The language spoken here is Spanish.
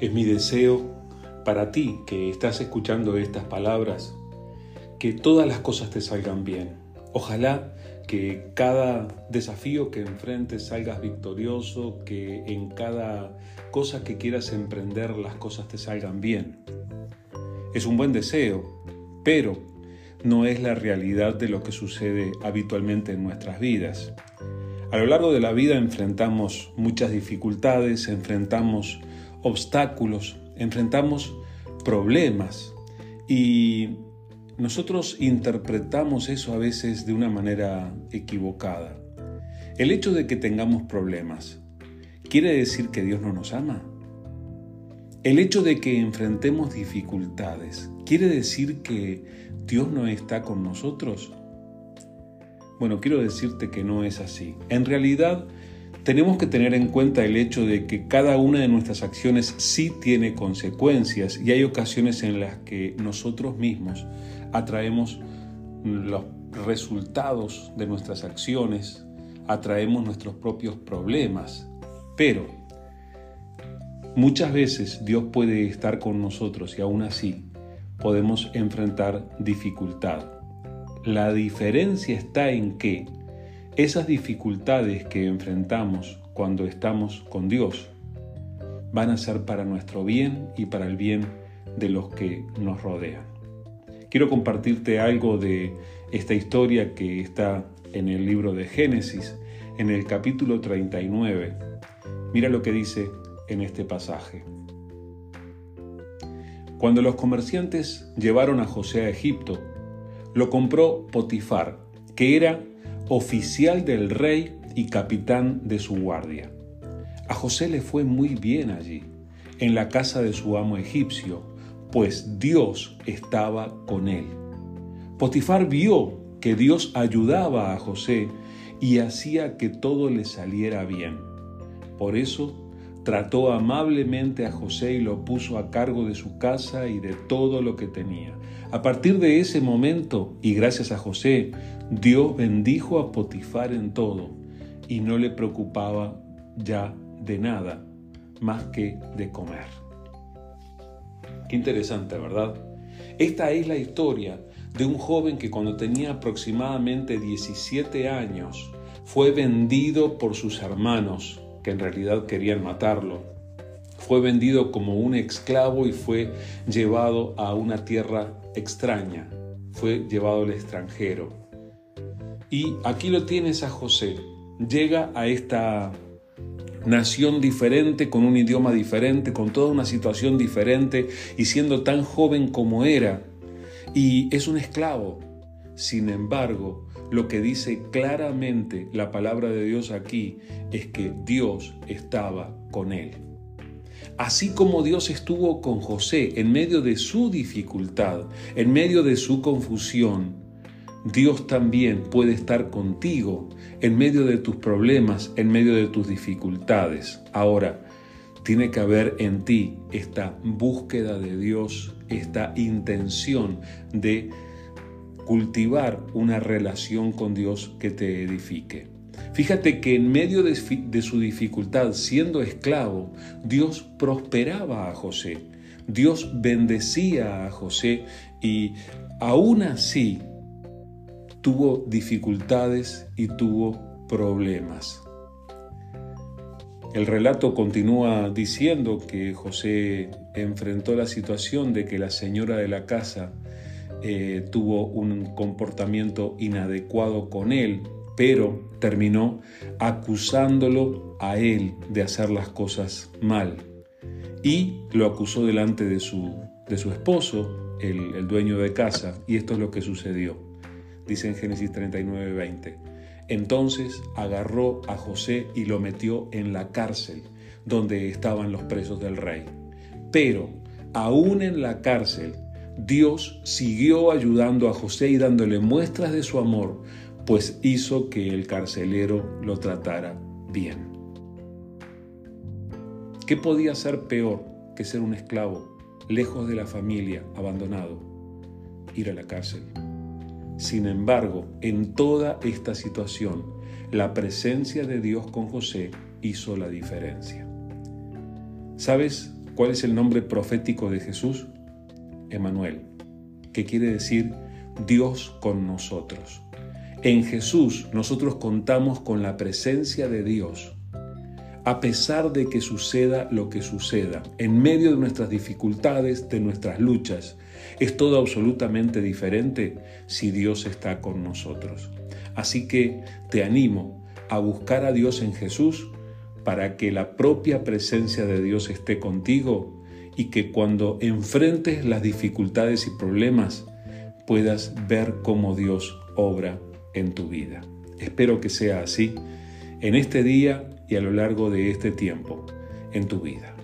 Es mi deseo para ti que estás escuchando estas palabras, que todas las cosas te salgan bien. Ojalá que cada desafío que enfrentes salgas victorioso, que en cada cosa que quieras emprender las cosas te salgan bien. Es un buen deseo, pero no es la realidad de lo que sucede habitualmente en nuestras vidas. A lo largo de la vida enfrentamos muchas dificultades, enfrentamos obstáculos, enfrentamos problemas y nosotros interpretamos eso a veces de una manera equivocada. El hecho de que tengamos problemas, ¿quiere decir que Dios no nos ama? El hecho de que enfrentemos dificultades, ¿quiere decir que Dios no está con nosotros? Bueno, quiero decirte que no es así. En realidad, tenemos que tener en cuenta el hecho de que cada una de nuestras acciones sí tiene consecuencias y hay ocasiones en las que nosotros mismos atraemos los resultados de nuestras acciones, atraemos nuestros propios problemas, pero muchas veces Dios puede estar con nosotros y aún así podemos enfrentar dificultad. La diferencia está en que esas dificultades que enfrentamos cuando estamos con Dios van a ser para nuestro bien y para el bien de los que nos rodean. Quiero compartirte algo de esta historia que está en el libro de Génesis, en el capítulo 39. Mira lo que dice en este pasaje. Cuando los comerciantes llevaron a José a Egipto, lo compró Potifar, que era oficial del rey y capitán de su guardia. A José le fue muy bien allí, en la casa de su amo egipcio, pues Dios estaba con él. Potifar vio que Dios ayudaba a José y hacía que todo le saliera bien. Por eso trató amablemente a José y lo puso a cargo de su casa y de todo lo que tenía. A partir de ese momento, y gracias a José, Dios bendijo a Potifar en todo y no le preocupaba ya de nada más que de comer. Qué interesante, ¿verdad? Esta es la historia de un joven que cuando tenía aproximadamente 17 años fue vendido por sus hermanos, que en realidad querían matarlo. Fue vendido como un esclavo y fue llevado a una tierra extraña, fue llevado al extranjero. Y aquí lo tienes a José. Llega a esta nación diferente, con un idioma diferente, con toda una situación diferente y siendo tan joven como era. Y es un esclavo. Sin embargo, lo que dice claramente la palabra de Dios aquí es que Dios estaba con él. Así como Dios estuvo con José en medio de su dificultad, en medio de su confusión, Dios también puede estar contigo en medio de tus problemas, en medio de tus dificultades. Ahora, tiene que haber en ti esta búsqueda de Dios, esta intención de cultivar una relación con Dios que te edifique. Fíjate que en medio de, su dificultad, siendo esclavo, Dios prosperaba a José. Dios bendecía a José y aún así tuvo dificultades y tuvo problemas. El relato continúa diciendo que José enfrentó la situación de que la señora de la casa eh, tuvo un comportamiento inadecuado con él, pero terminó acusándolo a él de hacer las cosas mal y lo acusó delante de su, de su esposo, el, el dueño de casa, y esto es lo que sucedió dice en Génesis 39, 20. Entonces agarró a José y lo metió en la cárcel donde estaban los presos del rey. Pero aún en la cárcel, Dios siguió ayudando a José y dándole muestras de su amor, pues hizo que el carcelero lo tratara bien. ¿Qué podía ser peor que ser un esclavo, lejos de la familia, abandonado? Ir a la cárcel. Sin embargo, en toda esta situación, la presencia de Dios con José hizo la diferencia. Sabes, ¿Cuál es el nombre profético de Jesús? Emanuel, que quiere decir Dios con nosotros. En Jesús nosotros contamos con la presencia de Dios. A pesar de que suceda lo que suceda, en medio de nuestras dificultades, de nuestras luchas, es todo absolutamente diferente si Dios está con nosotros. Así que te animo a buscar a Dios en Jesús para que la propia presencia de Dios esté contigo y que cuando enfrentes las dificultades y problemas puedas ver cómo Dios obra en tu vida. Espero que sea así en este día y a lo largo de este tiempo en tu vida.